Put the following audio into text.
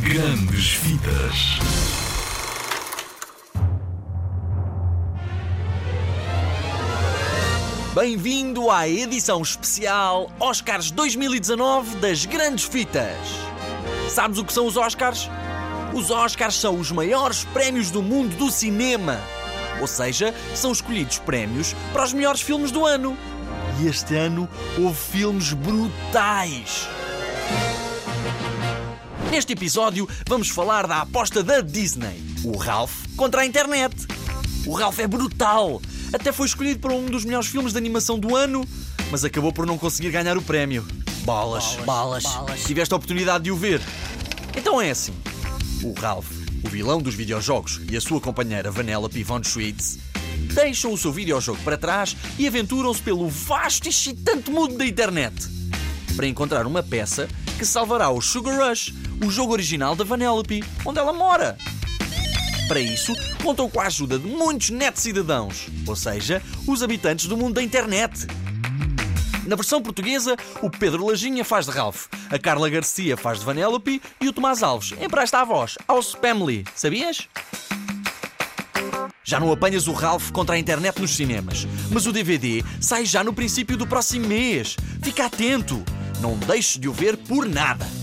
Grandes Vidas. Bem-vindo à edição especial Oscars 2019 das Grandes Fitas. Sabes o que são os Oscars? Os Oscars são os maiores prémios do mundo do cinema. Ou seja, são escolhidos prémios para os melhores filmes do ano. E este ano houve filmes brutais. Neste episódio vamos falar da aposta da Disney, o Ralph contra a internet. O Ralph é brutal. Até foi escolhido para um dos melhores filmes de animação do ano, mas acabou por não conseguir ganhar o prémio. Bolas, bolas. Tiveste a oportunidade de o ver. Então é assim. O Ralph, o vilão dos videojogos, e a sua companheira Vanellope Von Schweetz deixam o seu videojogo para trás e aventuram-se pelo vasto e excitante mundo da internet para encontrar uma peça que salvará o Sugar Rush, o jogo original da Vanellope, onde ela mora. Para isso, contam com a ajuda de muitos net cidadãos, ou seja, os habitantes do mundo da internet. Na versão portuguesa, o Pedro Lajinha faz de Ralph, a Carla Garcia faz de Vanellope e o Tomás Alves empresta a voz ao Spamly. Sabias? Já não apanhas o Ralph contra a internet nos cinemas, mas o DVD sai já no princípio do próximo mês. Fica atento! Não deixes de o ver por nada!